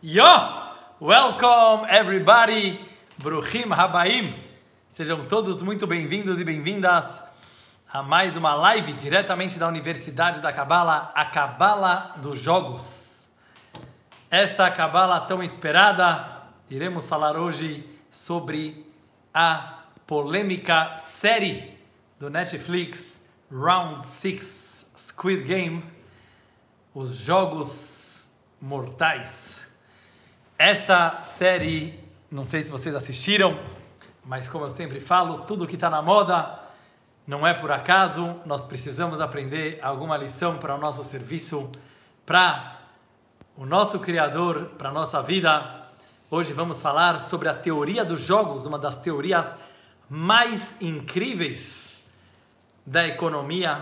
Yo! Welcome everybody! Bruhim Habaim! Sejam todos muito bem-vindos e bem-vindas a mais uma live diretamente da Universidade da Cabala, a Cabala dos Jogos. Essa Cabala tão esperada, iremos falar hoje sobre a polêmica série do Netflix Round 6 Squid Game, os Jogos Mortais. Essa série, não sei se vocês assistiram, mas como eu sempre falo, tudo que está na moda não é por acaso. Nós precisamos aprender alguma lição para o nosso serviço, para o nosso Criador, para a nossa vida. Hoje vamos falar sobre a teoria dos jogos, uma das teorias mais incríveis da economia,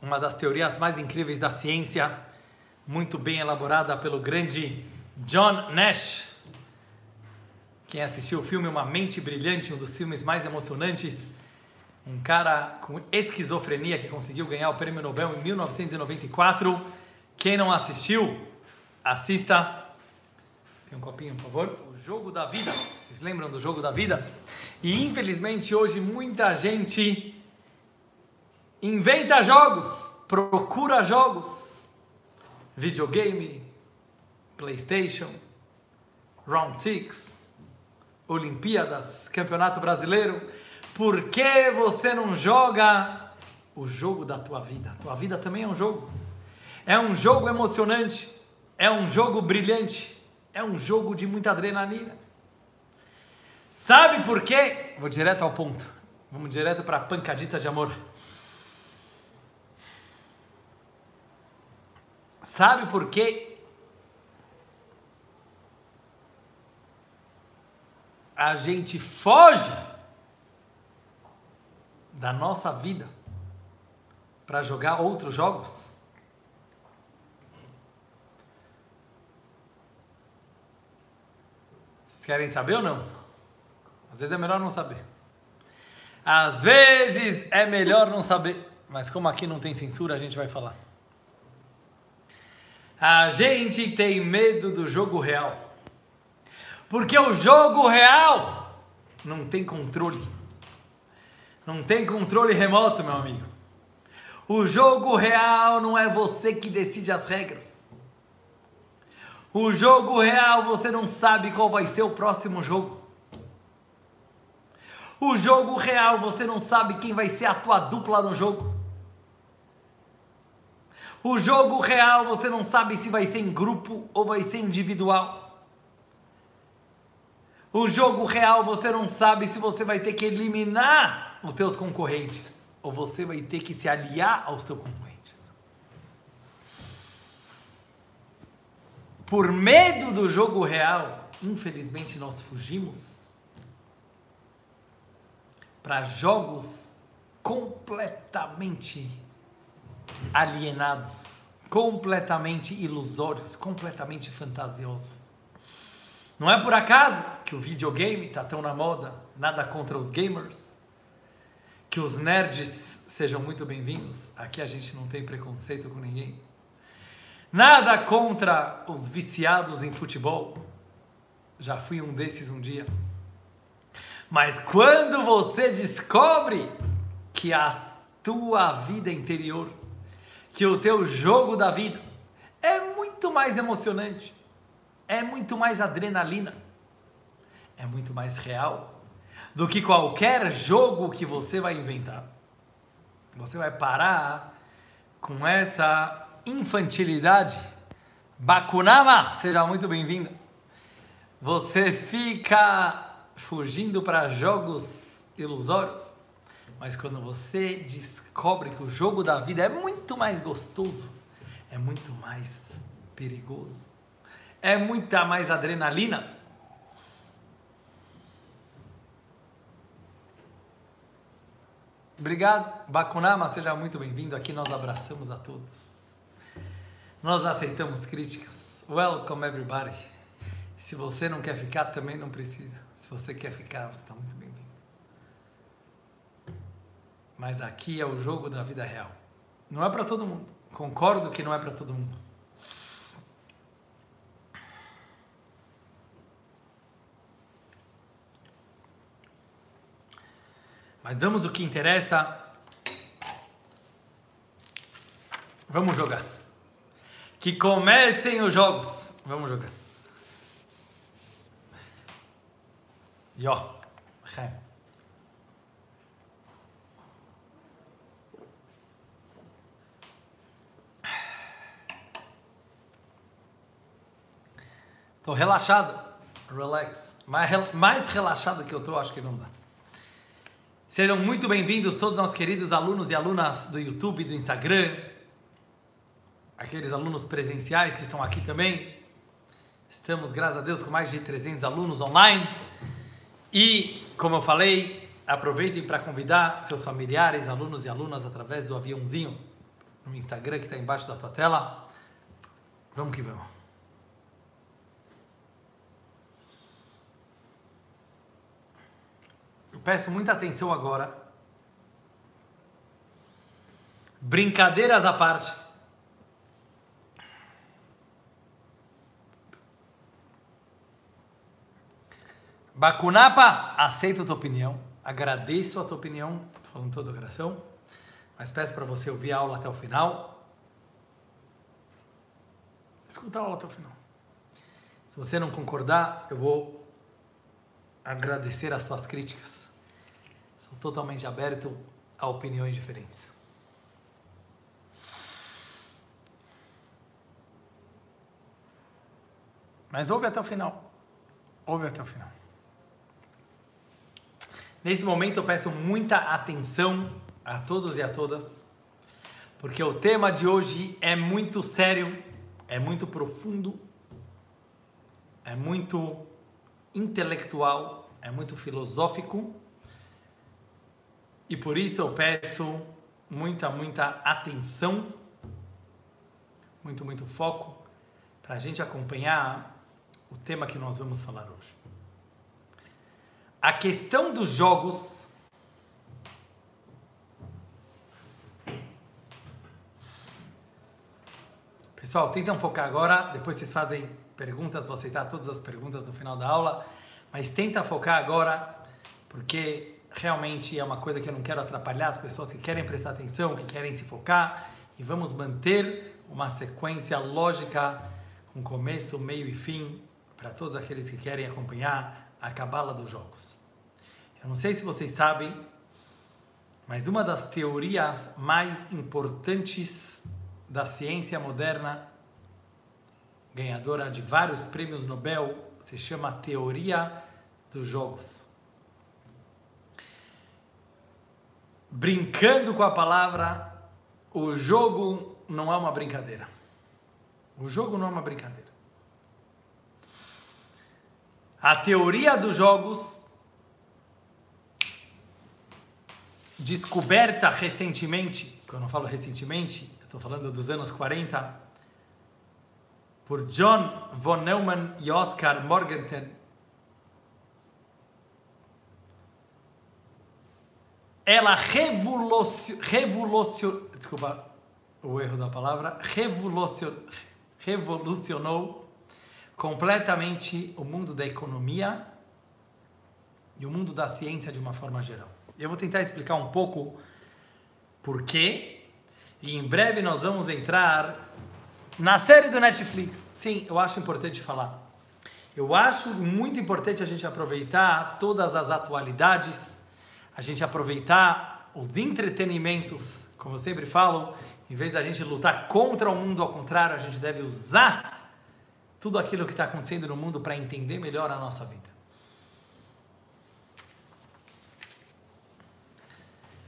uma das teorias mais incríveis da ciência, muito bem elaborada pelo grande John Nash. Quem assistiu o filme Uma Mente Brilhante, um dos filmes mais emocionantes, um cara com esquizofrenia que conseguiu ganhar o prêmio Nobel em 1994. Quem não assistiu, assista. Tem um copinho, por favor? O Jogo da Vida. Vocês lembram do Jogo da Vida? E infelizmente hoje muita gente inventa jogos, procura jogos, videogame, PlayStation, Round 6, Olimpíadas, Campeonato Brasileiro. Por que você não joga o jogo da tua vida? Tua vida também é um jogo. É um jogo emocionante, é um jogo brilhante, é um jogo de muita adrenalina. Sabe por quê? Vou direto ao ponto. Vamos direto para a pancadita de amor. Sabe por quê? A gente foge da nossa vida para jogar outros jogos? Vocês querem saber ou não? Às vezes é melhor não saber. Às vezes é melhor não saber. Mas como aqui não tem censura, a gente vai falar. A gente tem medo do jogo real. Porque o jogo real não tem controle. Não tem controle remoto, meu amigo. O jogo real não é você que decide as regras. O jogo real você não sabe qual vai ser o próximo jogo. O jogo real você não sabe quem vai ser a tua dupla no jogo. O jogo real você não sabe se vai ser em grupo ou vai ser individual. O jogo real você não sabe se você vai ter que eliminar os teus concorrentes ou você vai ter que se aliar aos seus concorrentes. Por medo do jogo real, infelizmente nós fugimos para jogos completamente alienados, completamente ilusórios, completamente fantasiosos. Não é por acaso que o videogame está tão na moda, nada contra os gamers, que os nerds sejam muito bem-vindos. Aqui a gente não tem preconceito com ninguém. Nada contra os viciados em futebol. Já fui um desses um dia. Mas quando você descobre que a tua vida interior, que o teu jogo da vida é muito mais emocionante, é muito mais adrenalina, é muito mais real do que qualquer jogo que você vai inventar. Você vai parar com essa infantilidade. Bakunama, seja muito bem-vindo. Você fica fugindo para jogos ilusórios, mas quando você descobre que o jogo da vida é muito mais gostoso, é muito mais perigoso, é muita mais adrenalina. Obrigado, Bakunama, seja muito bem-vindo. Aqui nós abraçamos a todos. Nós aceitamos críticas. Welcome everybody. Se você não quer ficar, também não precisa. Se você quer ficar, você está muito bem-vindo. Mas aqui é o jogo da vida real. Não é para todo mundo. Concordo que não é para todo mundo. Mas vamos o que interessa. Vamos jogar. Que comecem os jogos. Vamos jogar. E ó, Tô relaxado. Relax. Mais, mais relaxado que eu tô, acho que não dá. Sejam muito bem-vindos todos nossos queridos alunos e alunas do YouTube e do Instagram. Aqueles alunos presenciais que estão aqui também. Estamos, graças a Deus, com mais de 300 alunos online. E, como eu falei, aproveitem para convidar seus familiares, alunos e alunas através do aviãozinho no Instagram que está embaixo da tua tela. Vamos que vamos. Peço muita atenção agora. Brincadeiras à parte. Bacunapa, aceito a tua opinião. Agradeço a tua opinião. Estou falando toda o coração. Mas peço para você ouvir a aula até o final. Escuta a aula até o final. Se você não concordar, eu vou agradecer as tuas críticas. Totalmente aberto a opiniões diferentes. Mas ouve até o final. Ouve até o final. Nesse momento eu peço muita atenção a todos e a todas, porque o tema de hoje é muito sério, é muito profundo, é muito intelectual, é muito filosófico e por isso eu peço muita, muita atenção, muito, muito foco para a gente acompanhar o tema que nós vamos falar hoje. A questão dos jogos. Pessoal, tentam focar agora, depois vocês fazem perguntas, vou aceitar todas as perguntas no final da aula, mas tenta focar agora, porque realmente é uma coisa que eu não quero atrapalhar as pessoas que querem prestar atenção, que querem se focar e vamos manter uma sequência lógica com começo, meio e fim para todos aqueles que querem acompanhar a cabala dos jogos. Eu não sei se vocês sabem, mas uma das teorias mais importantes da ciência moderna, ganhadora de vários prêmios Nobel, se chama teoria dos jogos. Brincando com a palavra, o jogo não é uma brincadeira. O jogo não é uma brincadeira. A teoria dos jogos, descoberta recentemente, quando eu falo recentemente, estou falando dos anos 40, por John von Neumann e Oscar Morgenthau, ela revolucion, revolucion, desculpa o erro da palavra, revolucion, revolucionou completamente o mundo da economia e o mundo da ciência de uma forma geral. Eu vou tentar explicar um pouco por quê e em breve nós vamos entrar na série do Netflix. Sim, eu acho importante falar. Eu acho muito importante a gente aproveitar todas as atualidades a gente aproveitar os entretenimentos, como eu sempre falo, em vez da gente lutar contra o mundo, ao contrário, a gente deve usar tudo aquilo que está acontecendo no mundo para entender melhor a nossa vida.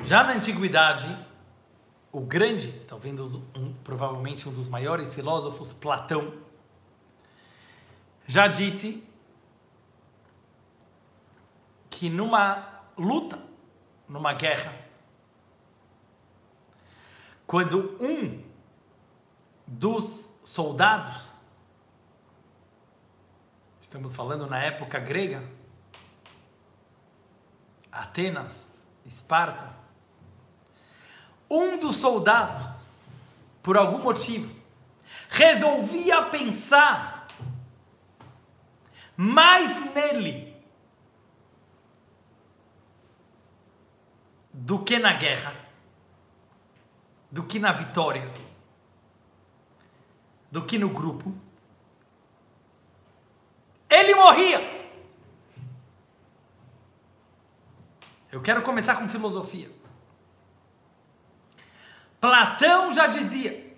Já na antiguidade, o grande, talvez um, provavelmente um dos maiores filósofos, Platão, já disse que numa luta numa guerra, quando um dos soldados, estamos falando na época grega, Atenas, Esparta, um dos soldados, por algum motivo, resolvia pensar mais nele do que na guerra, do que na vitória, do que no grupo, ele morria. Eu quero começar com filosofia. Platão já dizia: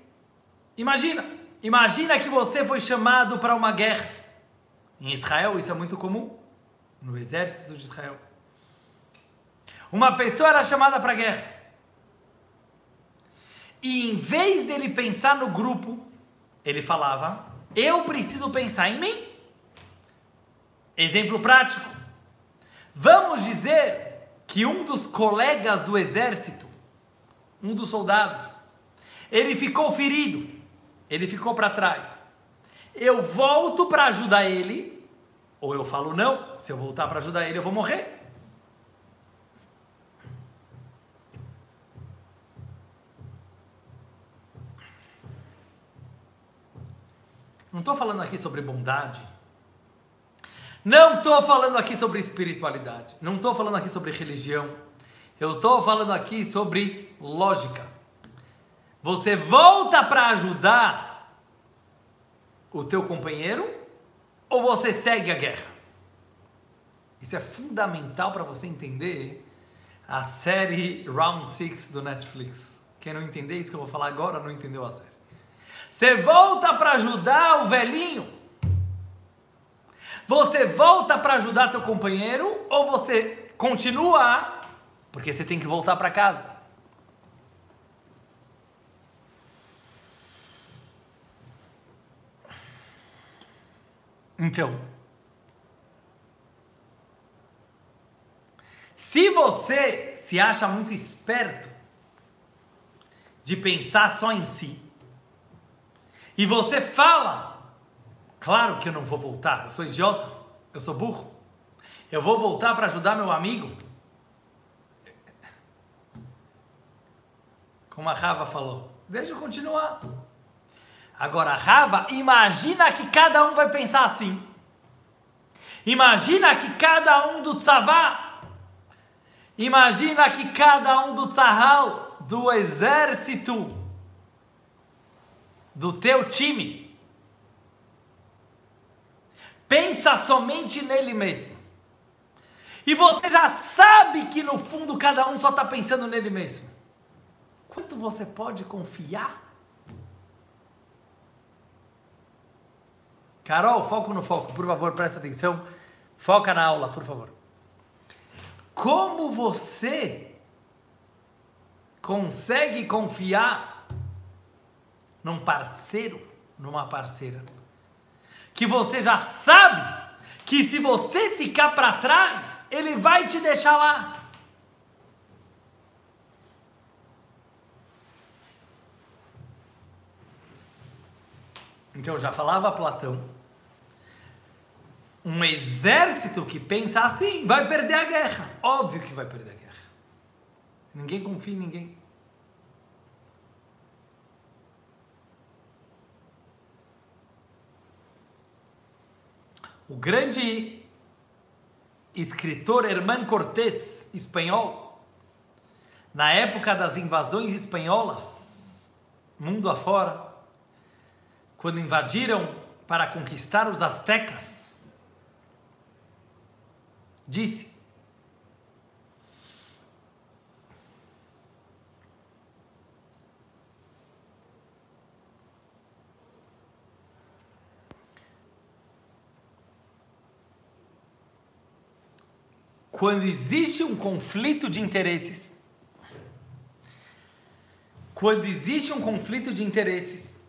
imagina, imagina que você foi chamado para uma guerra. Em Israel isso é muito comum, no exército de Israel. Uma pessoa era chamada para a guerra. E em vez dele pensar no grupo, ele falava: Eu preciso pensar em mim. Exemplo prático. Vamos dizer que um dos colegas do exército, um dos soldados, ele ficou ferido, ele ficou para trás. Eu volto para ajudar ele, ou eu falo não, se eu voltar para ajudar ele, eu vou morrer. Não estou falando aqui sobre bondade não estou falando aqui sobre espiritualidade, não estou falando aqui sobre religião, eu estou falando aqui sobre lógica. Você volta para ajudar o teu companheiro ou você segue a guerra? Isso é fundamental para você entender a série Round 6 do Netflix. Quem não entender isso que eu vou falar agora não entendeu a série. Você volta para ajudar o velhinho você volta para ajudar teu companheiro ou você continua porque você tem que voltar para casa? Então, se você se acha muito esperto de pensar só em si, e você fala Claro que eu não vou voltar, eu sou idiota, eu sou burro. Eu vou voltar para ajudar meu amigo. Como a Rava falou, deixa eu continuar. Agora, Rava, imagina que cada um vai pensar assim. Imagina que cada um do tzavá, imagina que cada um do tzahal, do exército, do teu time, pensa somente nele mesmo. E você já sabe que no fundo cada um só está pensando nele mesmo. Quanto você pode confiar? Carol, foco no foco, por favor, presta atenção. Foca na aula, por favor. Como você consegue confiar num parceiro, numa parceira? que você já sabe que se você ficar para trás, ele vai te deixar lá. Então já falava Platão. Um exército que pensa assim vai perder a guerra. Óbvio que vai perder a guerra. Ninguém confia em ninguém. O grande escritor Herman Cortés, espanhol, na época das invasões espanholas, mundo afora, quando invadiram para conquistar os astecas, disse: quando existe um conflito de interesses, quando existe um conflito de interesses,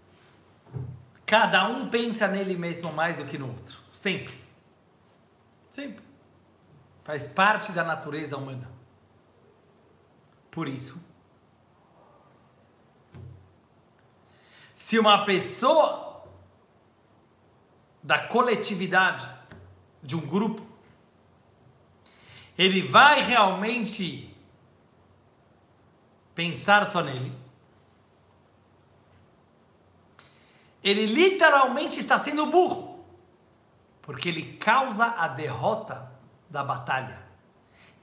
cada um pensa nele mesmo mais do que no outro. Sempre. Sempre. Faz parte da natureza humana. Por isso, se uma pessoa da coletividade, de um grupo, ele vai realmente pensar só nele? Ele literalmente está sendo burro, porque ele causa a derrota da batalha,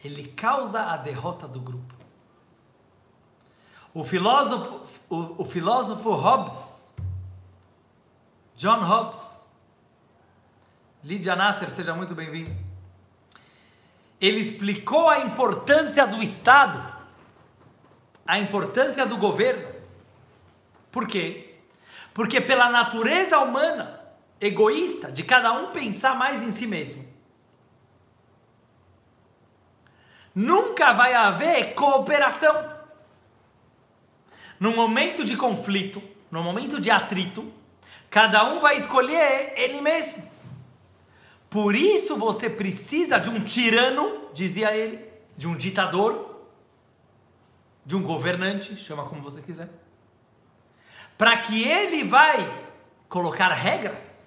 ele causa a derrota do grupo. O filósofo, o, o filósofo Hobbes, John Hobbes, Lídia Nasser, seja muito bem-vindo. Ele explicou a importância do Estado, a importância do governo. Por quê? Porque pela natureza humana, egoísta, de cada um pensar mais em si mesmo, nunca vai haver cooperação. No momento de conflito, no momento de atrito, cada um vai escolher ele mesmo. Por isso você precisa de um tirano, dizia ele, de um ditador, de um governante, chama como você quiser, para que ele vai colocar regras,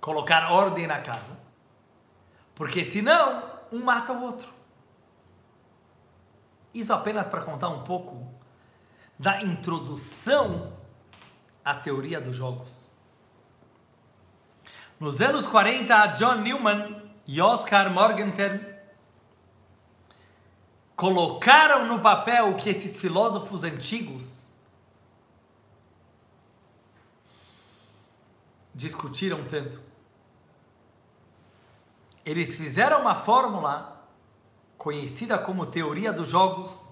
colocar ordem na casa. Porque senão, um mata o outro. Isso apenas para contar um pouco da introdução à teoria dos jogos. Nos anos 40, John Newman e Oscar Morgenstern colocaram no papel o que esses filósofos antigos discutiram tanto. Eles fizeram uma fórmula conhecida como teoria dos jogos.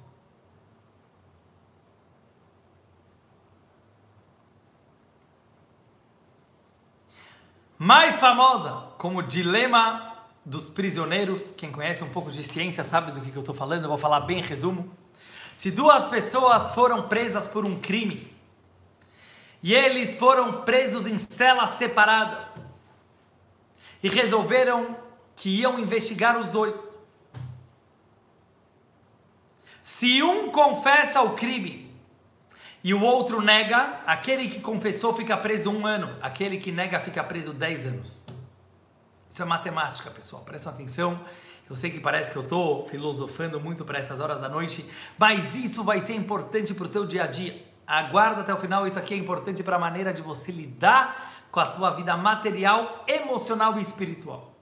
Mais famosa como dilema dos prisioneiros. Quem conhece um pouco de ciência sabe do que, eu estou falando, eu vou falar bem em resumo. Se duas pessoas foram presas por um crime e eles foram presos em celas separadas e resolveram que iam investigar os dois. Se um confessa o crime e o outro nega, aquele que confessou fica preso um ano, aquele que nega fica preso dez anos. Isso é matemática, pessoal, presta atenção. Eu sei que parece que eu estou filosofando muito para essas horas da noite, mas isso vai ser importante para o teu dia a dia. Aguarda até o final, isso aqui é importante para a maneira de você lidar com a tua vida material, emocional e espiritual.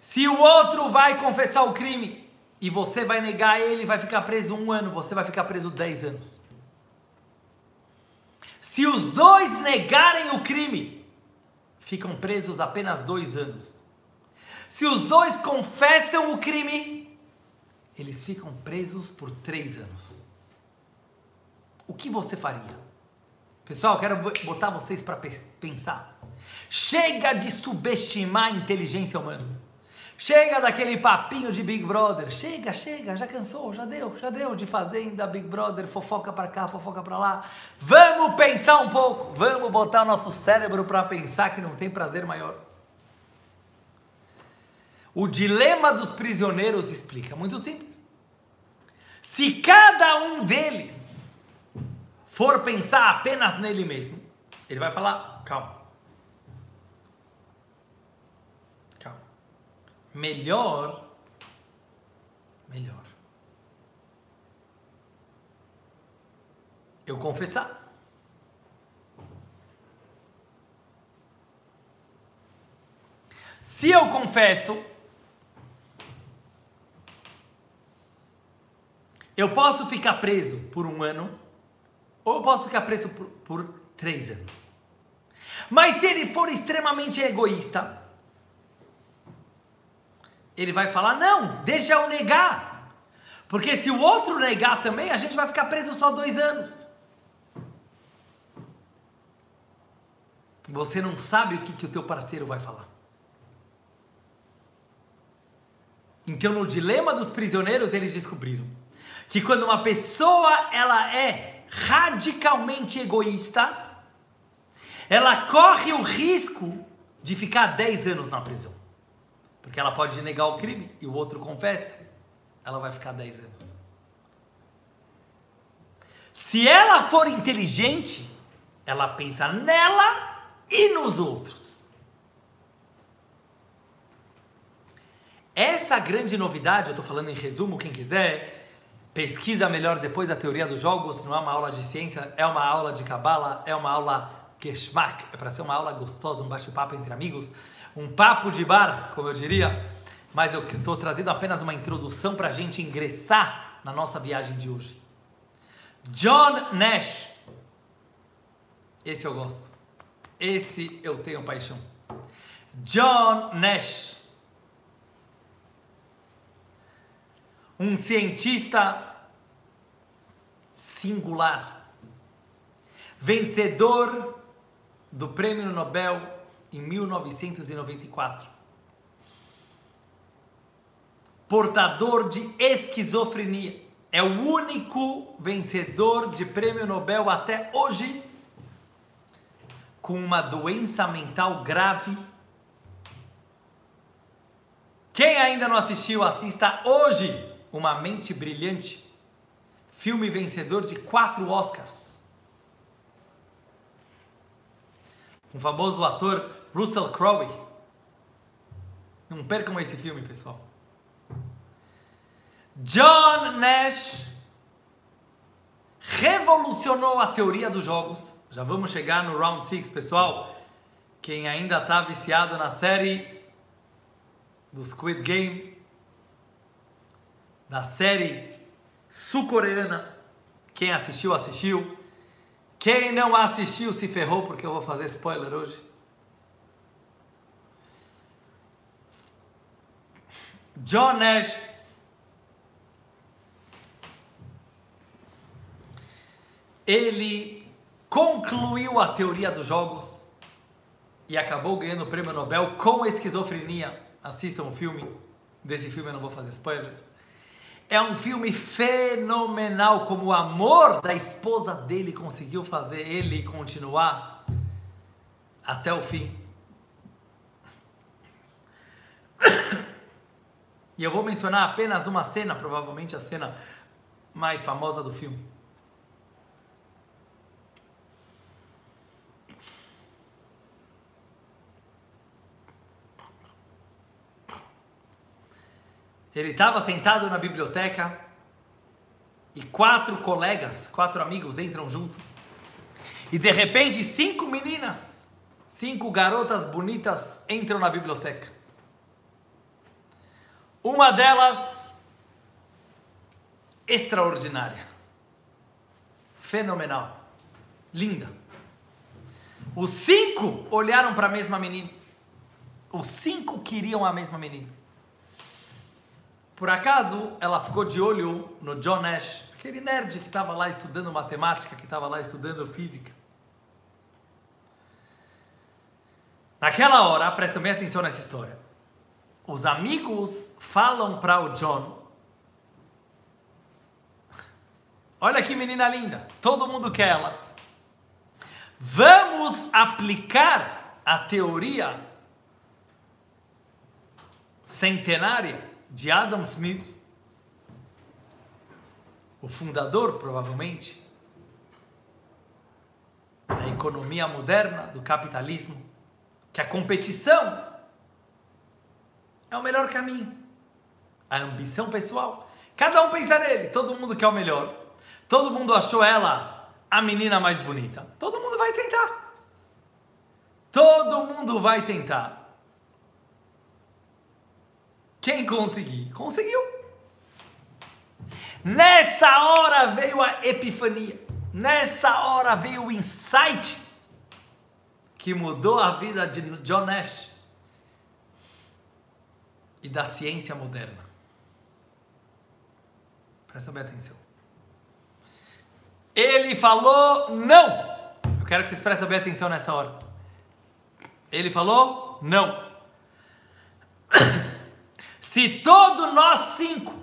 Se o outro vai confessar o crime e você vai negar ele, vai ficar preso um ano, você vai ficar preso dez anos. Se os dois negarem o crime, ficam presos apenas dois anos. Se os dois confessam o crime, eles ficam presos por três anos. O que você faria? Pessoal, quero botar vocês para pensar. Chega de subestimar a inteligência humana. Chega daquele papinho de Big Brother. Chega, chega, já cansou, já deu, já deu de fazenda, Big Brother, fofoca para cá, fofoca para lá. Vamos pensar um pouco. Vamos botar nosso cérebro para pensar que não tem prazer maior. O dilema dos prisioneiros explica, muito simples. Se cada um deles for pensar apenas nele mesmo, ele vai falar: calma, melhor, melhor. Eu confessar. Se eu confesso, eu posso ficar preso por um ano, ou eu posso ficar preso por, por três anos. Mas se ele for extremamente egoísta, ele vai falar: não, deixa eu negar. Porque se o outro negar também, a gente vai ficar preso só dois anos. Você não sabe o que, que o teu parceiro vai falar. Então, no dilema dos prisioneiros, eles descobriram que quando uma pessoa ela é radicalmente egoísta, ela corre o risco de ficar 10 anos na prisão. Porque ela pode negar o crime e o outro confessa, ela vai ficar 10 anos. Se ela for inteligente, ela pensa nela e nos outros. Essa grande novidade, eu estou falando em resumo, quem quiser, pesquisa melhor depois a teoria dos jogos, não é uma aula de ciência, é uma aula de cabala, é uma aula geschmack, é para ser uma aula gostosa, um bate-papo entre amigos um papo de bar, como eu diria, mas eu estou trazendo apenas uma introdução para a gente ingressar na nossa viagem de hoje. John Nash. Esse eu gosto. Esse eu tenho paixão. John Nash. Um cientista singular. Vencedor do Prêmio Nobel em 1994. Portador de esquizofrenia. É o único vencedor de Prêmio Nobel até hoje com uma doença mental grave. Quem ainda não assistiu, assista hoje Uma Mente Brilhante, filme vencedor de quatro Oscars. um famoso ator Russell Crowe. Não percam esse filme, pessoal. John Nash revolucionou a teoria dos jogos. Já vamos chegar no round 6, pessoal. Quem ainda está viciado na série do Squid Game, da série sul-coreana, quem assistiu, assistiu. Quem não assistiu se ferrou porque eu vou fazer spoiler hoje. John Nash ele concluiu a teoria dos jogos e acabou ganhando o prêmio Nobel com esquizofrenia. Assistam o filme. Desse filme eu não vou fazer spoiler. É um filme fenomenal, como o amor da esposa dele conseguiu fazer ele continuar até o fim. E eu vou mencionar apenas uma cena, provavelmente a cena mais famosa do filme. Ele estava sentado na biblioteca e quatro colegas, quatro amigos entram junto. E de repente, cinco meninas, cinco garotas bonitas entram na biblioteca. Uma delas, extraordinária, fenomenal, linda. Os cinco olharam para a mesma menina. Os cinco queriam a mesma menina. Por acaso, ela ficou de olho no John Nash, aquele nerd que estava lá estudando matemática, que estava lá estudando física. Naquela hora, presta bem atenção nessa história. Os amigos falam para o John: Olha que menina linda, todo mundo quer ela. Vamos aplicar a teoria centenária de Adam Smith, o fundador, provavelmente, da economia moderna, do capitalismo, que a competição é o melhor caminho. A ambição pessoal. Cada um pensa nele, todo mundo quer o melhor. Todo mundo achou ela a menina mais bonita. Todo mundo vai tentar. Todo mundo vai tentar. Quem conseguir? Conseguiu. Nessa hora veio a epifania. Nessa hora veio o insight que mudou a vida de John Nash e da ciência moderna. Presta bem atenção. Ele falou não. Eu quero que vocês prestem bem atenção nessa hora. Ele falou não. Se todos nós cinco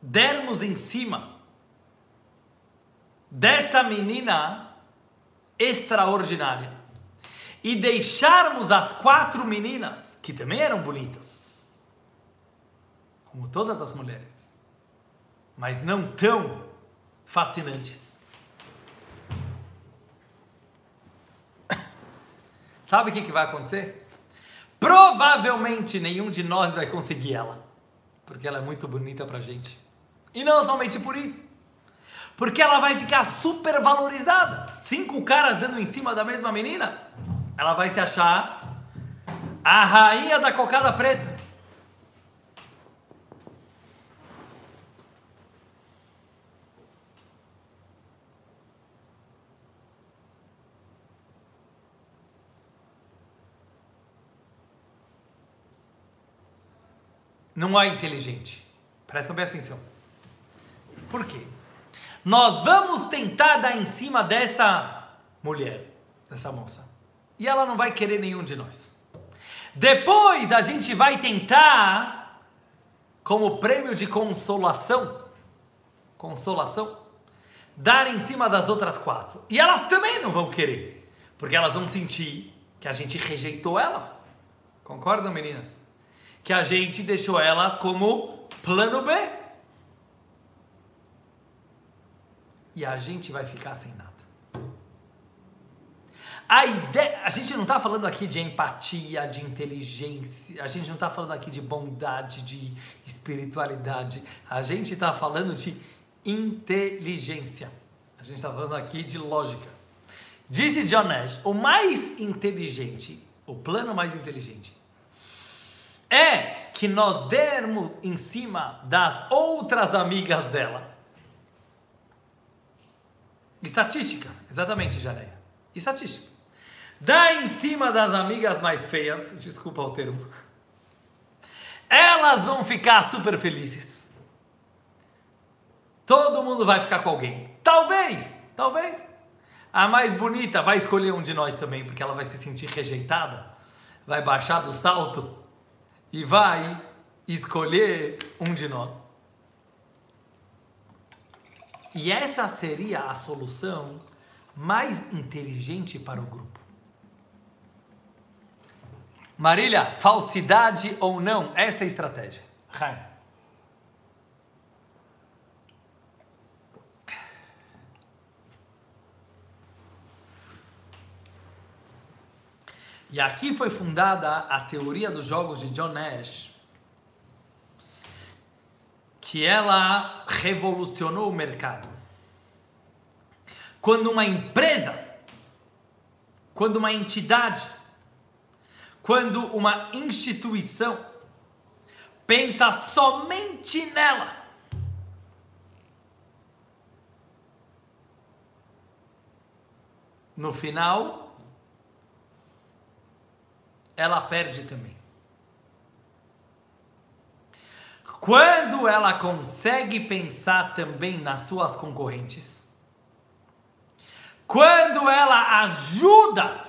dermos em cima dessa menina extraordinária e deixarmos as quatro meninas, que também eram bonitas, como todas as mulheres, mas não tão fascinantes. Sabe o que, que vai acontecer? Provavelmente nenhum de nós vai conseguir ela, porque ela é muito bonita pra gente. E não somente por isso, porque ela vai ficar super valorizada. Cinco caras dando em cima da mesma menina, ela vai se achar a rainha da cocada preta. Não é inteligente. Prestam bem atenção. Por quê? Nós vamos tentar dar em cima dessa mulher, dessa moça. E ela não vai querer nenhum de nós. Depois a gente vai tentar, como prêmio de consolação, consolação, dar em cima das outras quatro. E elas também não vão querer, porque elas vão sentir que a gente rejeitou elas. Concordam, meninas? Que a gente deixou elas como plano B. E a gente vai ficar sem nada. A ideia, a gente não está falando aqui de empatia, de inteligência, a gente não está falando aqui de bondade, de espiritualidade, a gente está falando de inteligência. A gente está falando aqui de lógica. Disse John Nash, o mais inteligente, o plano mais inteligente, é que nós dermos em cima das outras amigas dela. Estatística, exatamente, Janeia. Estatística. Dá em cima das amigas mais feias, desculpa o termo. Elas vão ficar super felizes. Todo mundo vai ficar com alguém. Talvez, talvez. A mais bonita vai escolher um de nós também, porque ela vai se sentir rejeitada, vai baixar do salto e vai escolher um de nós. E essa seria a solução mais inteligente para o grupo. Marília, falsidade ou não? Essa é a estratégia. Raim. E aqui foi fundada a teoria dos jogos de John Nash, que ela revolucionou o mercado. Quando uma empresa, quando uma entidade, quando uma instituição pensa somente nela, no final ela perde também. Quando ela consegue pensar também nas suas concorrentes, quando ela ajuda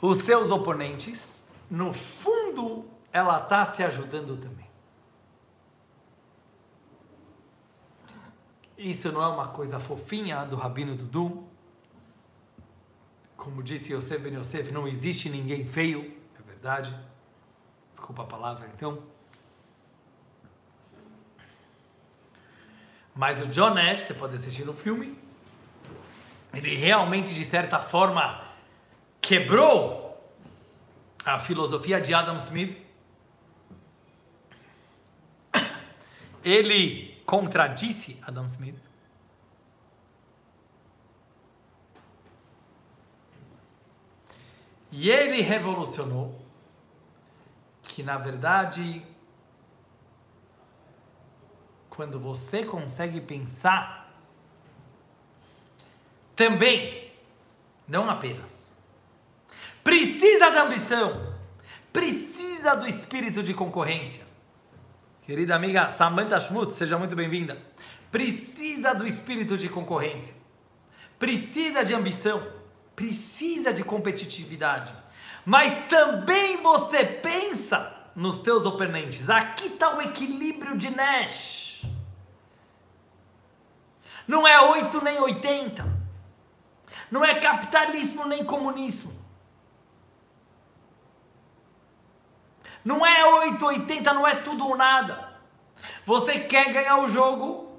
os seus oponentes, no fundo ela está se ajudando também. Isso não é uma coisa fofinha do Rabino Dudu, como disse Yosef Ben Yosef, não existe ninguém feio, é verdade. Desculpa a palavra, então. Mas o John Nash, você pode assistir no filme, ele realmente, de certa forma, quebrou a filosofia de Adam Smith. Ele contradisse Adam Smith. E ele revolucionou que, na verdade, quando você consegue pensar também, não apenas, precisa da ambição, precisa do espírito de concorrência. Querida amiga Samantha Schmutz, seja muito bem-vinda. Precisa do espírito de concorrência, precisa de ambição precisa de competitividade, mas também você pensa nos teus oponentes. Aqui está o equilíbrio de Nash. Não é 8 nem 80. Não é capitalismo nem comunismo. Não é 8, 80, não é tudo ou nada. Você quer ganhar o jogo,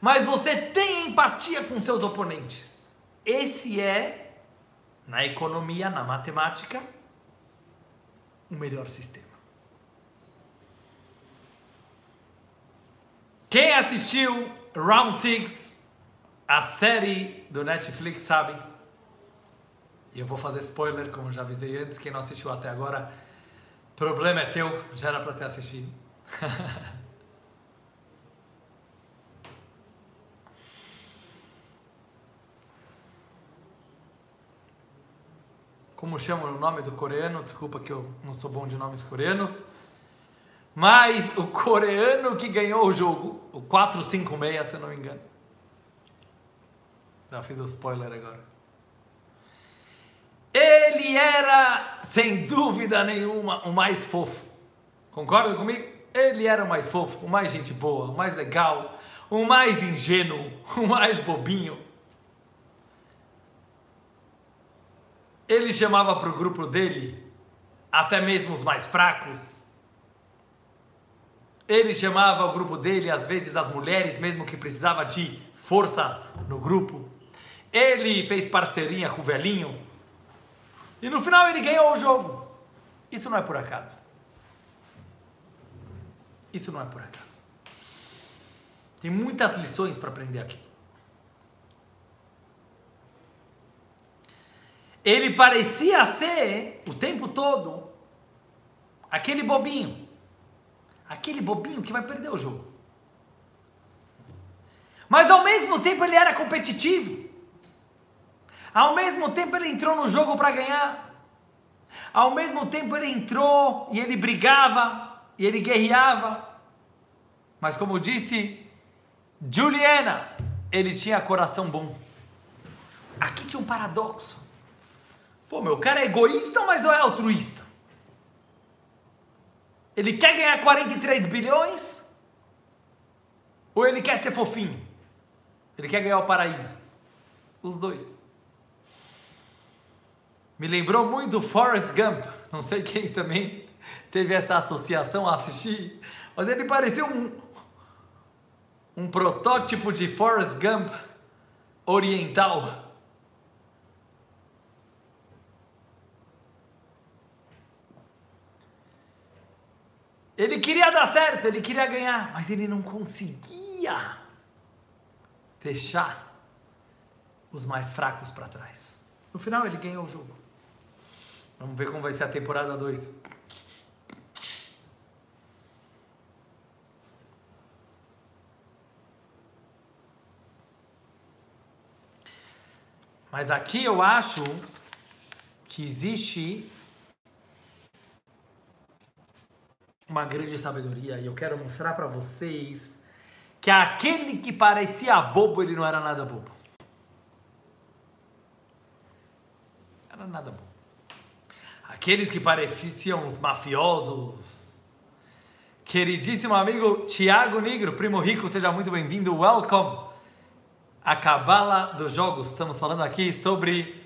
mas você tem empatia com seus oponentes. Esse é na economia, na matemática, o melhor sistema. Quem assistiu Round 6, a série do Netflix, sabe? E eu vou fazer spoiler, como já avisei antes. Quem não assistiu até agora, problema é teu, já era para ter assistido. como chama o nome do coreano? Desculpa que eu não sou bom de nomes coreanos. Mas o coreano que ganhou o jogo, o 456, se eu não me engano. Já fiz o spoiler agora. Ele era, sem dúvida nenhuma, o mais fofo. Concorda comigo? Ele era o mais fofo, o mais gente boa, o mais legal, o mais ingênuo, o mais bobinho. Ele chamava para o grupo dele até mesmo os mais fracos. Ele chamava o grupo dele, às vezes as mulheres, mesmo que precisava de força no grupo. Ele fez parceirinha com o velhinho. E no final ele ganhou o jogo. Isso não é por acaso. Isso não é por acaso. Tem muitas lições para aprender aqui. Ele parecia ser, o tempo todo, aquele bobinho. Aquele bobinho que vai perder o jogo. Mas ao mesmo tempo ele era competitivo. Ao mesmo tempo ele entrou no jogo para ganhar. Ao mesmo tempo ele entrou e ele brigava e ele guerreava. Mas como disse Juliana, ele tinha coração bom. Aqui tinha um paradoxo. Pô, meu cara é egoísta, mas ou é altruísta? Ele quer ganhar 43 bilhões? Ou ele quer ser fofinho? Ele quer ganhar o paraíso? Os dois. Me lembrou muito Forrest Gump. Não sei quem também teve essa associação a assistir, mas ele parecia um, um protótipo de Forrest Gump oriental. Ele queria dar certo, ele queria ganhar, mas ele não conseguia deixar os mais fracos para trás. No final, ele ganhou o jogo. Vamos ver como vai ser a temporada 2. Mas aqui eu acho que existe uma grande sabedoria e eu quero mostrar para vocês que aquele que parecia bobo, ele não era nada bobo. Era nada bobo. Aqueles que pareciam os mafiosos. Queridíssimo amigo Tiago Negro, primo rico, seja muito bem-vindo. Welcome a Cabala dos Jogos. Estamos falando aqui sobre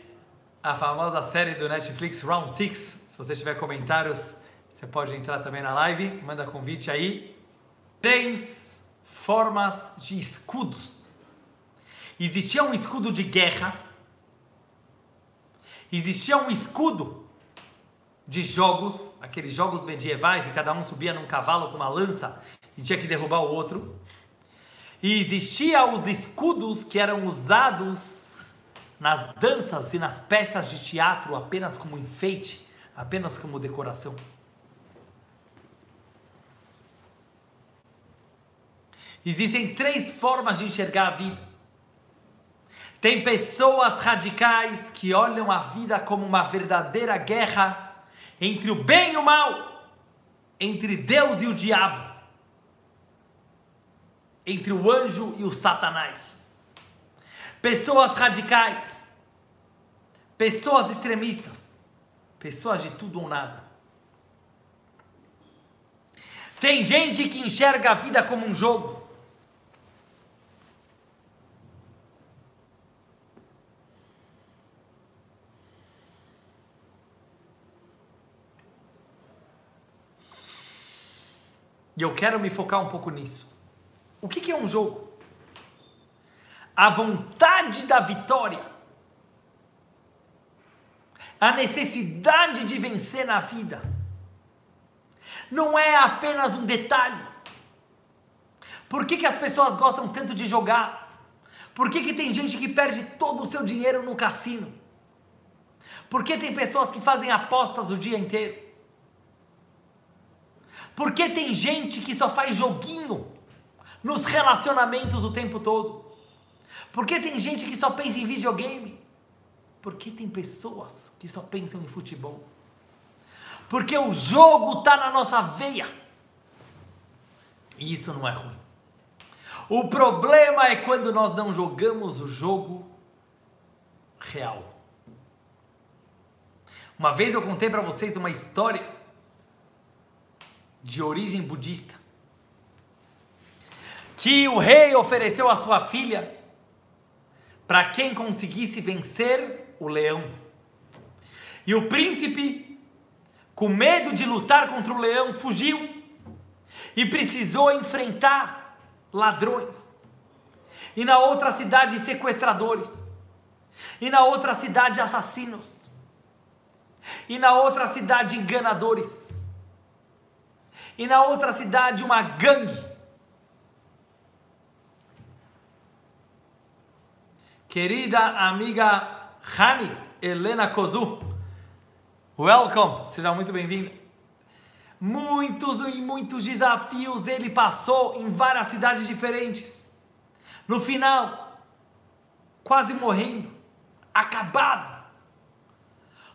a famosa série do Netflix Round 6. Se você tiver comentários, você pode entrar também na live, manda convite aí. Três formas de escudos. Existia um escudo de guerra. Existia um escudo de jogos, aqueles jogos medievais que cada um subia num cavalo com uma lança e tinha que derrubar o outro. E existia os escudos que eram usados nas danças e nas peças de teatro apenas como enfeite, apenas como decoração. Existem três formas de enxergar a vida. Tem pessoas radicais que olham a vida como uma verdadeira guerra entre o bem e o mal, entre Deus e o diabo, entre o anjo e o satanás. Pessoas radicais, pessoas extremistas, pessoas de tudo ou nada. Tem gente que enxerga a vida como um jogo. E eu quero me focar um pouco nisso. O que, que é um jogo? A vontade da vitória, a necessidade de vencer na vida, não é apenas um detalhe. Por que, que as pessoas gostam tanto de jogar? Por que, que tem gente que perde todo o seu dinheiro no cassino? Por que tem pessoas que fazem apostas o dia inteiro? Por que tem gente que só faz joguinho nos relacionamentos o tempo todo? Por que tem gente que só pensa em videogame? Por que tem pessoas que só pensam em futebol? Porque o jogo está na nossa veia. E isso não é ruim. O problema é quando nós não jogamos o jogo real. Uma vez eu contei para vocês uma história de origem budista. Que o rei ofereceu a sua filha para quem conseguisse vencer o leão. E o príncipe, com medo de lutar contra o leão, fugiu e precisou enfrentar ladrões. E na outra cidade, sequestradores. E na outra cidade, assassinos. E na outra cidade, enganadores. E na outra cidade, uma gangue. Querida amiga Hani Helena Kozu, welcome, seja muito bem-vinda. Muitos e muitos desafios ele passou em várias cidades diferentes. No final, quase morrendo, acabado,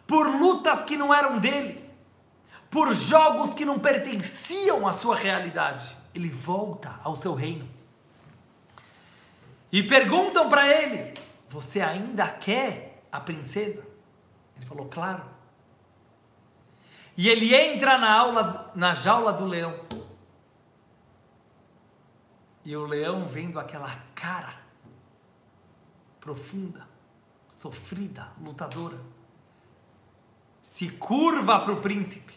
por lutas que não eram dele, por jogos que não pertenciam à sua realidade. Ele volta ao seu reino. E perguntam para ele: Você ainda quer a princesa? Ele falou: Claro. E ele entra na aula, na jaula do leão. E o leão vendo aquela cara profunda, sofrida, lutadora, se curva para o príncipe.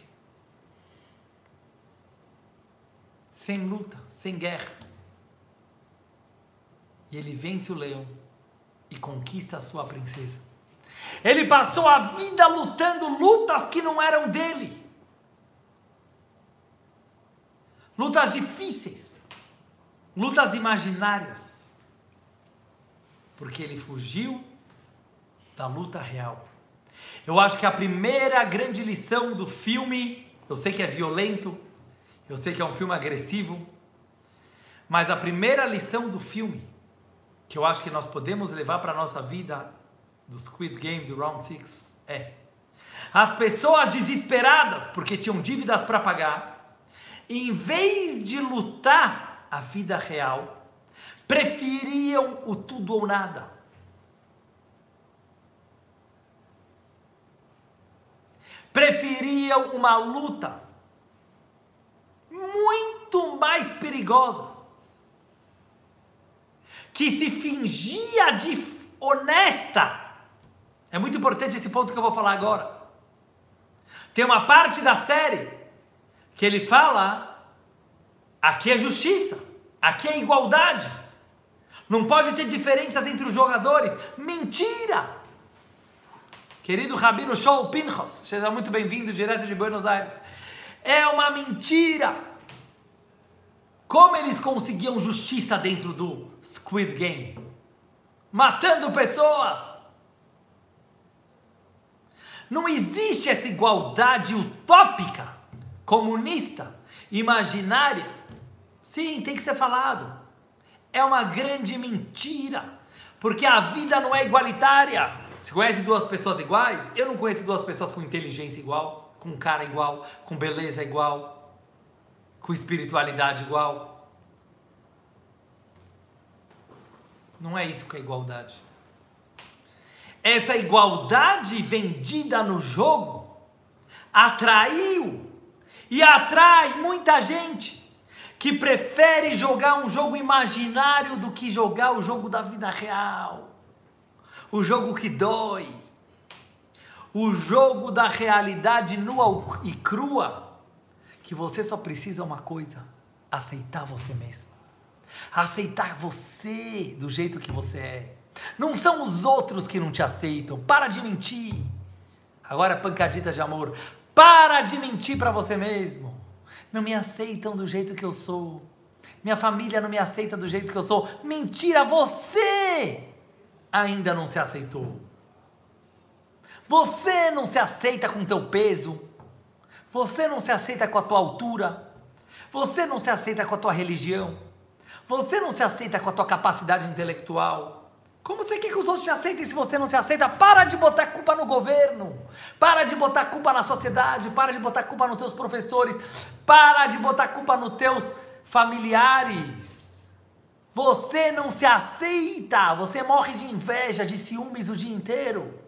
Sem luta, sem guerra. E ele vence o leão e conquista a sua princesa. Ele passou a vida lutando lutas que não eram dele. Lutas difíceis. Lutas imaginárias. Porque ele fugiu da luta real. Eu acho que a primeira grande lição do filme, eu sei que é violento, eu sei que é um filme agressivo, mas a primeira lição do filme que eu acho que nós podemos levar para a nossa vida do Squid Game, do Round 6, é as pessoas desesperadas porque tinham dívidas para pagar, em vez de lutar a vida real, preferiam o tudo ou nada. Preferiam uma luta muito mais perigosa que se fingia de honesta. É muito importante esse ponto que eu vou falar agora. Tem uma parte da série que ele fala: aqui é justiça, aqui é igualdade. Não pode ter diferenças entre os jogadores. Mentira! Querido Rabino Shaul Pinchas, seja muito bem-vindo direto de Buenos Aires. É uma mentira! Como eles conseguiam justiça dentro do Squid Game? Matando pessoas! Não existe essa igualdade utópica, comunista, imaginária. Sim, tem que ser falado. É uma grande mentira, porque a vida não é igualitária. Você conhece duas pessoas iguais? Eu não conheço duas pessoas com inteligência igual, com cara igual, com beleza igual com espiritualidade igual. Não é isso que é igualdade. Essa igualdade vendida no jogo atraiu e atrai muita gente que prefere jogar um jogo imaginário do que jogar o jogo da vida real. O jogo que dói. O jogo da realidade nua e crua que você só precisa uma coisa: aceitar você mesmo. Aceitar você do jeito que você é. Não são os outros que não te aceitam. Para de mentir. Agora pancadita de amor. Para de mentir para você mesmo. Não me aceitam do jeito que eu sou. Minha família não me aceita do jeito que eu sou. Mentira, você ainda não se aceitou. Você não se aceita com teu peso. Você não se aceita com a tua altura. Você não se aceita com a tua religião. Você não se aceita com a tua capacidade intelectual. Como você quer que os outros te aceitem se você não se aceita? Para de botar culpa no governo. Para de botar culpa na sociedade. Para de botar culpa nos teus professores. Para de botar culpa nos teus familiares. Você não se aceita, você morre de inveja, de ciúmes o dia inteiro.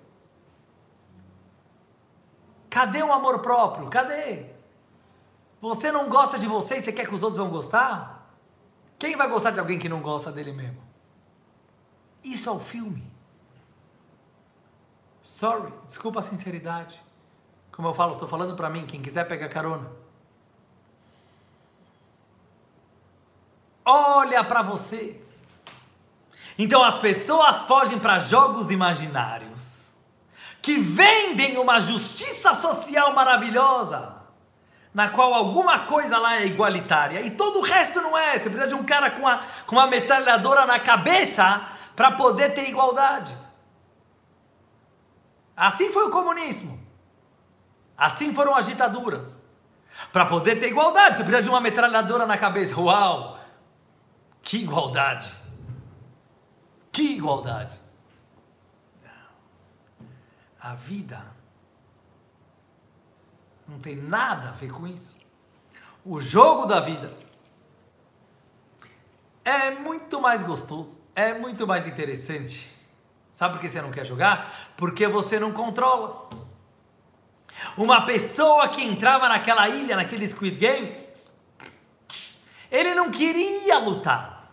Cadê o amor próprio? Cadê? Você não gosta de você e você quer que os outros vão gostar? Quem vai gostar de alguém que não gosta dele mesmo? Isso é o filme. Sorry, desculpa a sinceridade. Como eu falo, estou falando para mim, quem quiser pegar carona. Olha para você. Então as pessoas fogem para jogos imaginários que vendem uma justiça social maravilhosa, na qual alguma coisa lá é igualitária e todo o resto não é. Você precisa de um cara com, a, com uma metralhadora na cabeça para poder ter igualdade. Assim foi o comunismo. Assim foram as ditaduras. Para poder ter igualdade, você precisa de uma metralhadora na cabeça. Uau! Que igualdade! Que igualdade! A vida não tem nada a ver com isso. O jogo da vida é muito mais gostoso, é muito mais interessante. Sabe por que você não quer jogar? Porque você não controla. Uma pessoa que entrava naquela ilha, naquele Squid Game, ele não queria lutar.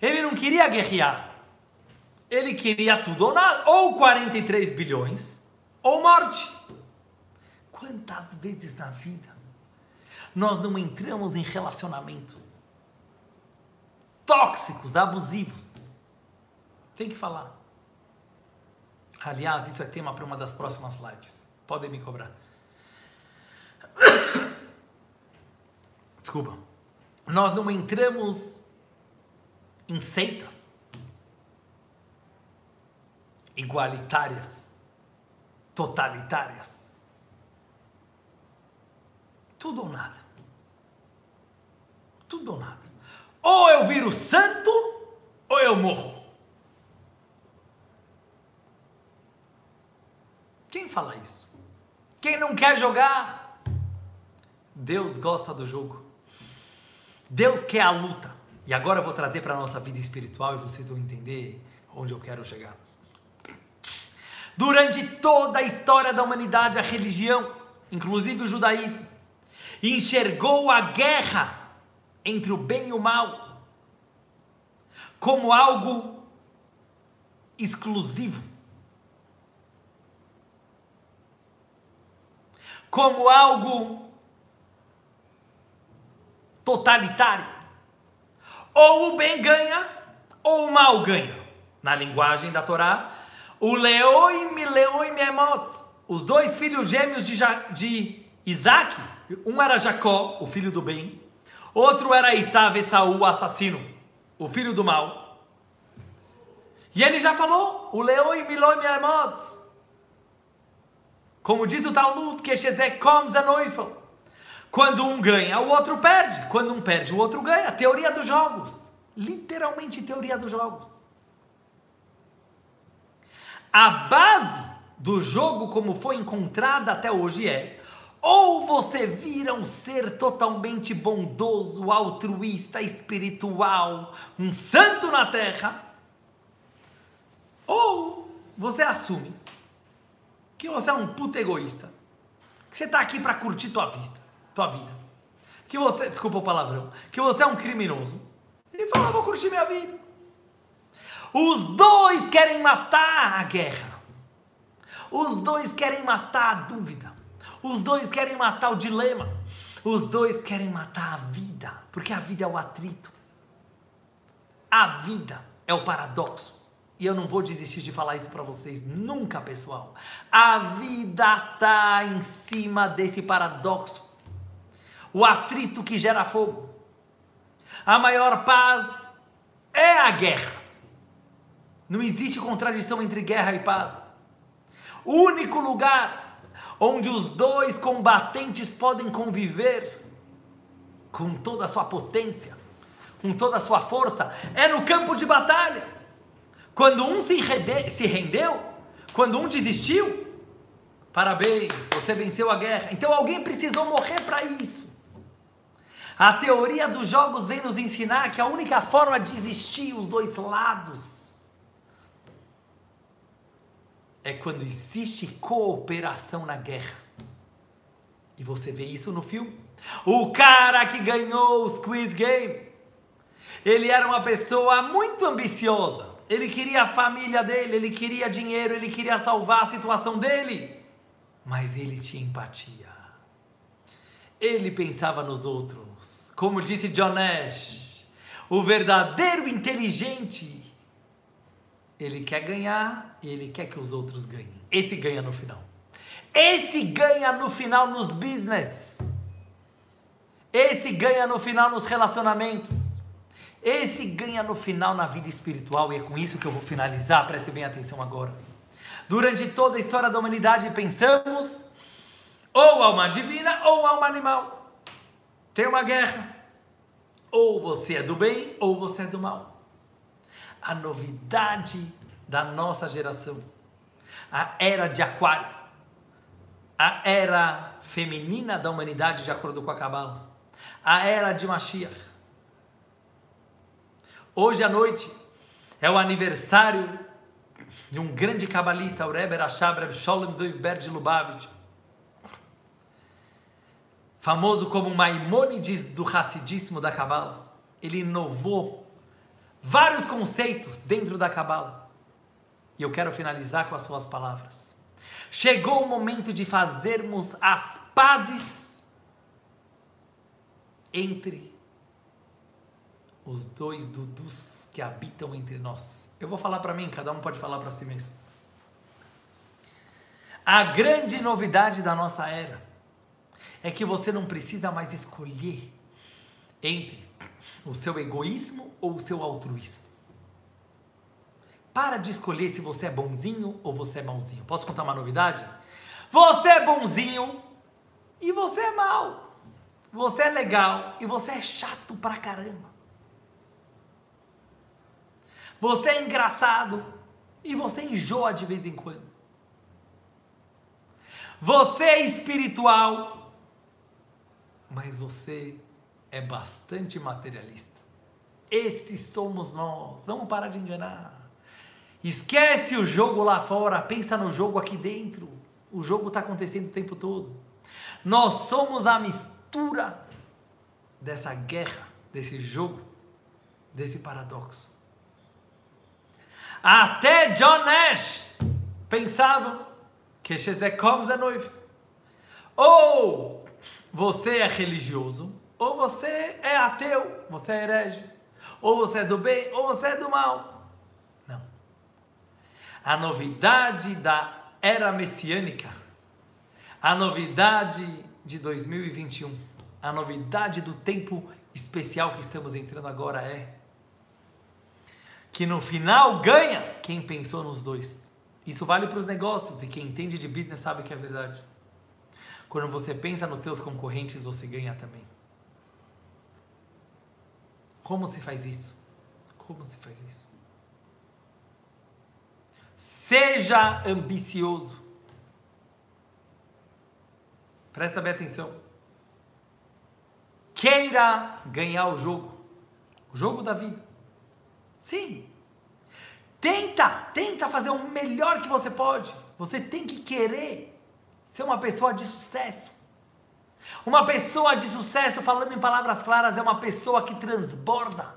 Ele não queria guerrear. Ele queria tudo ou nada, ou 43 bilhões, ou morte. Quantas vezes na vida nós não entramos em relacionamento tóxicos, abusivos? Tem que falar. Aliás, isso é tema para uma das próximas lives. Podem me cobrar. Desculpa. Nós não entramos em seitas igualitárias, totalitárias. Tudo ou nada. Tudo ou nada. Ou eu viro santo, ou eu morro. Quem fala isso? Quem não quer jogar? Deus gosta do jogo. Deus quer a luta. E agora eu vou trazer para a nossa vida espiritual e vocês vão entender onde eu quero chegar. Durante toda a história da humanidade, a religião, inclusive o judaísmo, enxergou a guerra entre o bem e o mal como algo exclusivo, como algo totalitário. Ou o bem ganha, ou o mal ganha. Na linguagem da Torá, o Leoim e Leoim Emot, os dois filhos gêmeos de, ja, de Isaac, um era Jacó, o filho do bem, outro era Isav Esaú, o assassino, o filho do mal. E ele já falou, o Leoim e Leoim Emot, como diz o Talmud, que Shezekom Zanoifel, quando um ganha, o outro perde. Quando um perde, o outro ganha. Teoria dos jogos. Literalmente teoria dos jogos. A base do jogo, como foi encontrada até hoje, é ou você vira um ser totalmente bondoso, altruísta, espiritual, um santo na terra, ou você assume que você é um puto egoísta, que você está aqui para curtir tua vista, tua vida, que você, desculpa o palavrão, que você é um criminoso e fala, vou curtir minha vida. Os dois querem matar a guerra. Os dois querem matar a dúvida. Os dois querem matar o dilema. Os dois querem matar a vida, porque a vida é o atrito. A vida é o paradoxo. E eu não vou desistir de falar isso para vocês nunca, pessoal. A vida tá em cima desse paradoxo. O atrito que gera fogo. A maior paz é a guerra. Não existe contradição entre guerra e paz. O único lugar onde os dois combatentes podem conviver com toda a sua potência, com toda a sua força, é no campo de batalha. Quando um se, se rendeu, quando um desistiu, parabéns, você venceu a guerra. Então alguém precisou morrer para isso. A teoria dos jogos vem nos ensinar que a única forma de existir os dois lados é quando existe cooperação na guerra. E você vê isso no filme. O cara que ganhou o Squid Game, ele era uma pessoa muito ambiciosa. Ele queria a família dele, ele queria dinheiro, ele queria salvar a situação dele. Mas ele tinha empatia. Ele pensava nos outros. Como disse John Nash, o verdadeiro inteligente, ele quer ganhar ele quer que os outros ganhem. Esse ganha no final. Esse ganha no final nos business. Esse ganha no final nos relacionamentos. Esse ganha no final na vida espiritual. E é com isso que eu vou finalizar. Preste bem atenção agora. Durante toda a história da humanidade, pensamos ou alma divina ou alma animal. Tem uma guerra. Ou você é do bem ou você é do mal. A novidade da nossa geração, a era de Aquário, a era feminina da humanidade, de acordo com a Kabbalah, a era de Mashiach. Hoje à noite é o aniversário de um grande cabalista, o Rebbe Sholem Doivber de Lubavitch, famoso como Maimônides do Hassidismo da Kabbalah. Ele inovou vários conceitos dentro da Kabbalah. E eu quero finalizar com as suas palavras. Chegou o momento de fazermos as pazes entre os dois Dudus que habitam entre nós. Eu vou falar para mim, cada um pode falar para si mesmo. A grande novidade da nossa era é que você não precisa mais escolher entre o seu egoísmo ou o seu altruísmo. Para de escolher se você é bonzinho ou você é mauzinho. Posso contar uma novidade? Você é bonzinho e você é mau. Você é legal e você é chato pra caramba. Você é engraçado e você enjoa de vez em quando. Você é espiritual, mas você é bastante materialista. Esses somos nós. Vamos parar de enganar. Esquece o jogo lá fora, pensa no jogo aqui dentro. O jogo está acontecendo o tempo todo. Nós somos a mistura dessa guerra, desse jogo, desse paradoxo. Até John Nash pensava que Shezekom é noivo. Ou você é religioso, ou você é ateu, você é herege. Ou você é do bem, ou você é do mal. A novidade da era messiânica, a novidade de 2021, a novidade do tempo especial que estamos entrando agora é que no final ganha quem pensou nos dois. Isso vale para os negócios e quem entende de business sabe que é verdade. Quando você pensa nos teus concorrentes, você ganha também. Como se faz isso? Como se faz isso? Seja ambicioso. Presta bem atenção. Queira ganhar o jogo. O jogo da vida. Sim. Tenta, tenta fazer o melhor que você pode. Você tem que querer ser uma pessoa de sucesso. Uma pessoa de sucesso, falando em palavras claras, é uma pessoa que transborda.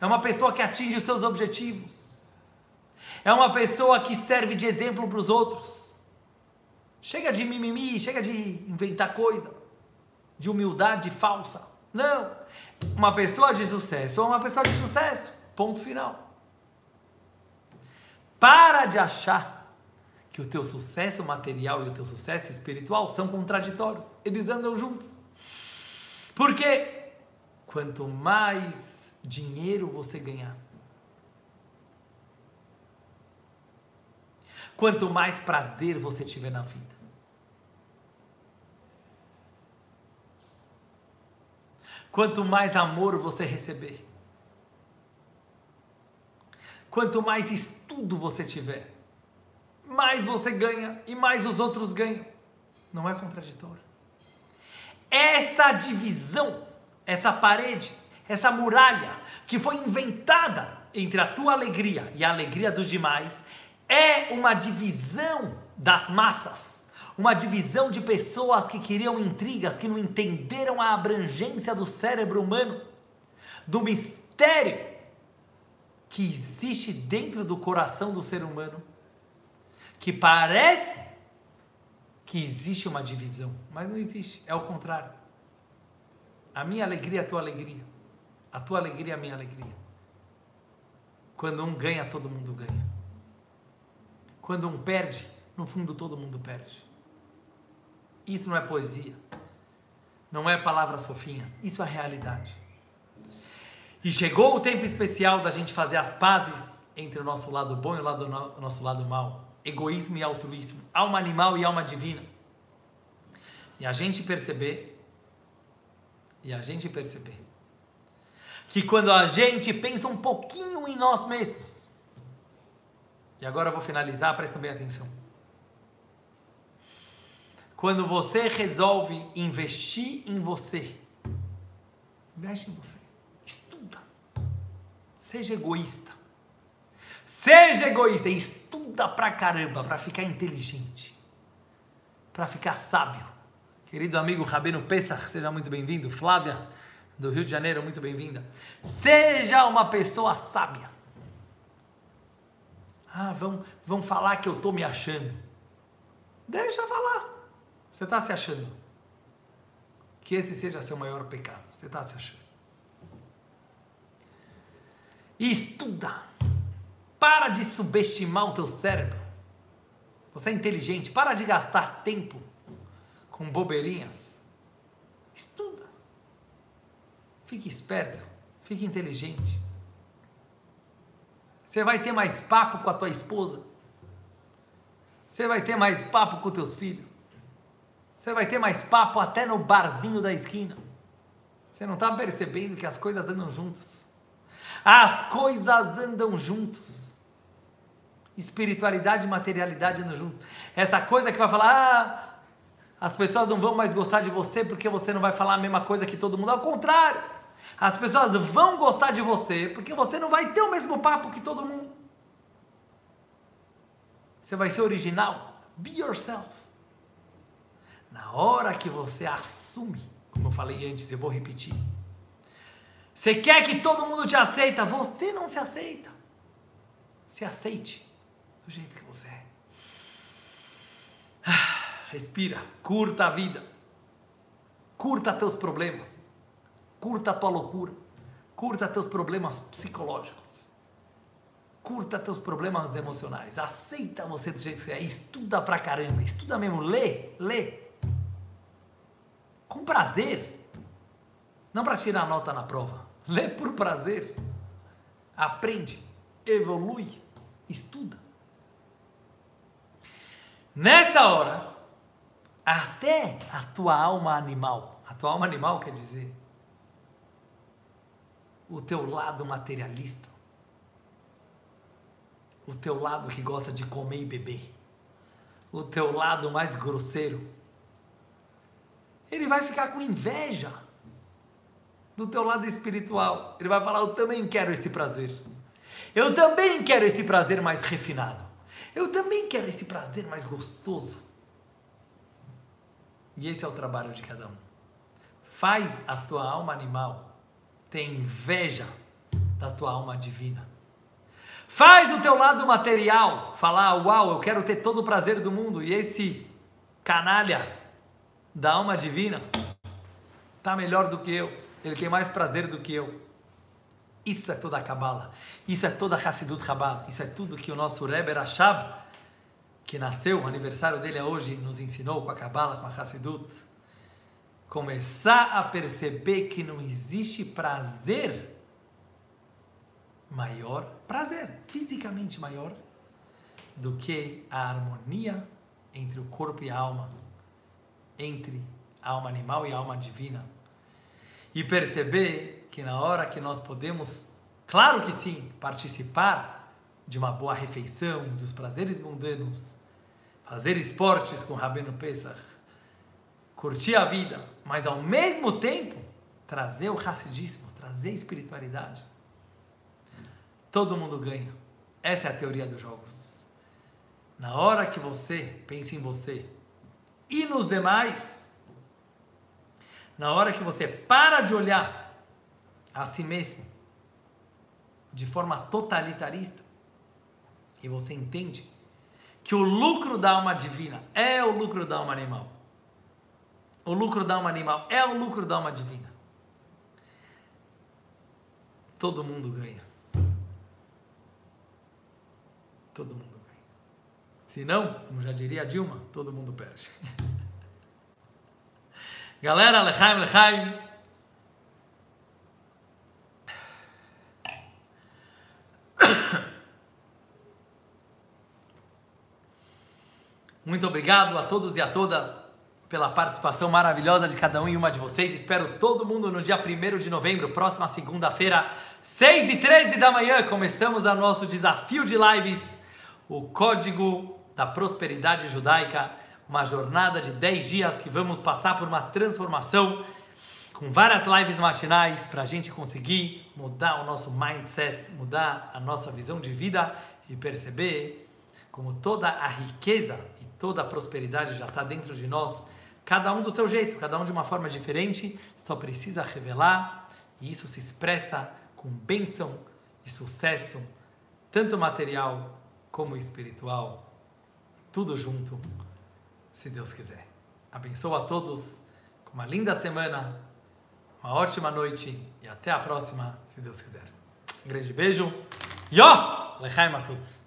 É uma pessoa que atinge os seus objetivos. É uma pessoa que serve de exemplo para os outros. Chega de mimimi, chega de inventar coisa, de humildade falsa. Não. Uma pessoa de sucesso é uma pessoa de sucesso. Ponto final. Para de achar que o teu sucesso material e o teu sucesso espiritual são contraditórios. Eles andam juntos. Porque quanto mais dinheiro você ganhar, quanto mais prazer você tiver na vida, quanto mais amor você receber, quanto mais estudo você tiver, mais você ganha e mais os outros ganham. Não é contraditório. Essa divisão, essa parede, essa muralha que foi inventada entre a tua alegria e a alegria dos demais é uma divisão das massas, uma divisão de pessoas que queriam intrigas, que não entenderam a abrangência do cérebro humano, do mistério que existe dentro do coração do ser humano, que parece que existe uma divisão, mas não existe, é o contrário. A minha alegria é a tua alegria, a tua alegria é a minha alegria. Quando um ganha, todo mundo ganha. Quando um perde, no fundo todo mundo perde. Isso não é poesia, não é palavras fofinhas, isso é realidade. E chegou o tempo especial da gente fazer as pazes entre o nosso lado bom e o, lado, o nosso lado mal egoísmo e altruísmo, alma animal e alma divina. E a gente perceber, e a gente perceber, que quando a gente pensa um pouquinho em nós mesmos, e agora eu vou finalizar, presta bem atenção. Quando você resolve investir em você, investe em você, estuda, seja egoísta, seja egoísta, estuda pra caramba para ficar inteligente, para ficar sábio. Querido amigo Rabino Pesach, seja muito bem-vindo. Flávia, do Rio de Janeiro, muito bem-vinda. Seja uma pessoa sábia. Ah, vão, vão falar que eu estou me achando. Deixa falar. Você está se achando. Que esse seja seu maior pecado. Você está se achando. Estuda. Para de subestimar o teu cérebro. Você é inteligente. Para de gastar tempo com bobeirinhas. Estuda. Fique esperto. Fique inteligente. Você vai ter mais papo com a tua esposa. Você vai ter mais papo com teus filhos. Você vai ter mais papo até no barzinho da esquina. Você não está percebendo que as coisas andam juntas. As coisas andam juntos espiritualidade e materialidade andam junto. Essa coisa que vai falar, ah, as pessoas não vão mais gostar de você porque você não vai falar a mesma coisa que todo mundo. Ao contrário, as pessoas vão gostar de você porque você não vai ter o mesmo papo que todo mundo. Você vai ser original. Be yourself. Na hora que você assume, como eu falei antes, eu vou repetir. Você quer que todo mundo te aceita, você não se aceita. Se aceite do jeito que você é. Ah, respira, curta a vida. Curta teus problemas. Curta a tua loucura. Curta teus problemas psicológicos. Curta teus problemas emocionais. Aceita você do jeito que você é. Estuda pra caramba. Estuda mesmo. Lê, lê. Com prazer. Não para tirar nota na prova. Lê por prazer. Aprende. Evolui. Estuda. Nessa hora, até a tua alma animal, a tua alma animal quer dizer o teu lado materialista, o teu lado que gosta de comer e beber, o teu lado mais grosseiro, ele vai ficar com inveja do teu lado espiritual. Ele vai falar: Eu também quero esse prazer. Eu também quero esse prazer mais refinado. Eu também quero esse prazer mais gostoso. E esse é o trabalho de cada um. Faz a tua alma animal ter inveja da tua alma divina. Faz o teu lado material falar: Uau, eu quero ter todo o prazer do mundo. E esse canalha da alma divina está melhor do que eu. Ele tem mais prazer do que eu. Isso é toda a Kabbalah. Isso é toda a Hassidut Chabad. Isso é tudo que o nosso Rebbe Rashab, que nasceu, o aniversário dele é hoje, nos ensinou com a Kabbalah, com a Hassidut. Começar a perceber que não existe prazer maior, prazer fisicamente maior, do que a harmonia entre o corpo e a alma, entre a alma animal e a alma divina. E perceber que na hora que nós podemos, claro que sim, participar de uma boa refeição, dos prazeres mundanos, fazer esportes com Rabino Pesach, curtir a vida, mas ao mesmo tempo trazer o racidismo, trazer espiritualidade. Todo mundo ganha. Essa é a teoria dos jogos. Na hora que você pensa em você e nos demais, na hora que você para de olhar a si mesmo de forma totalitarista e você entende que o lucro da alma divina é o lucro da alma animal. O lucro da alma animal é o lucro da alma divina. Todo mundo ganha. Todo mundo ganha. Se não, como já diria a Dilma, todo mundo perde. Galera, lechaim, lechaim. Muito obrigado a todos e a todas pela participação maravilhosa de cada um e uma de vocês. Espero todo mundo no dia 1 de novembro, próxima segunda-feira, 6 e 13 da manhã. Começamos o nosso desafio de lives, o Código da Prosperidade Judaica, uma jornada de 10 dias que vamos passar por uma transformação com várias lives matinais para a gente conseguir mudar o nosso mindset, mudar a nossa visão de vida e perceber como toda a riqueza e toda a prosperidade já está dentro de nós, cada um do seu jeito, cada um de uma forma diferente, só precisa revelar e isso se expressa com bênção e sucesso, tanto material como espiritual, tudo junto, se Deus quiser. Abençoa a todos com uma linda semana, uma ótima noite e até a próxima, se Deus quiser. Um grande beijo. Yo! Lechaim a todos.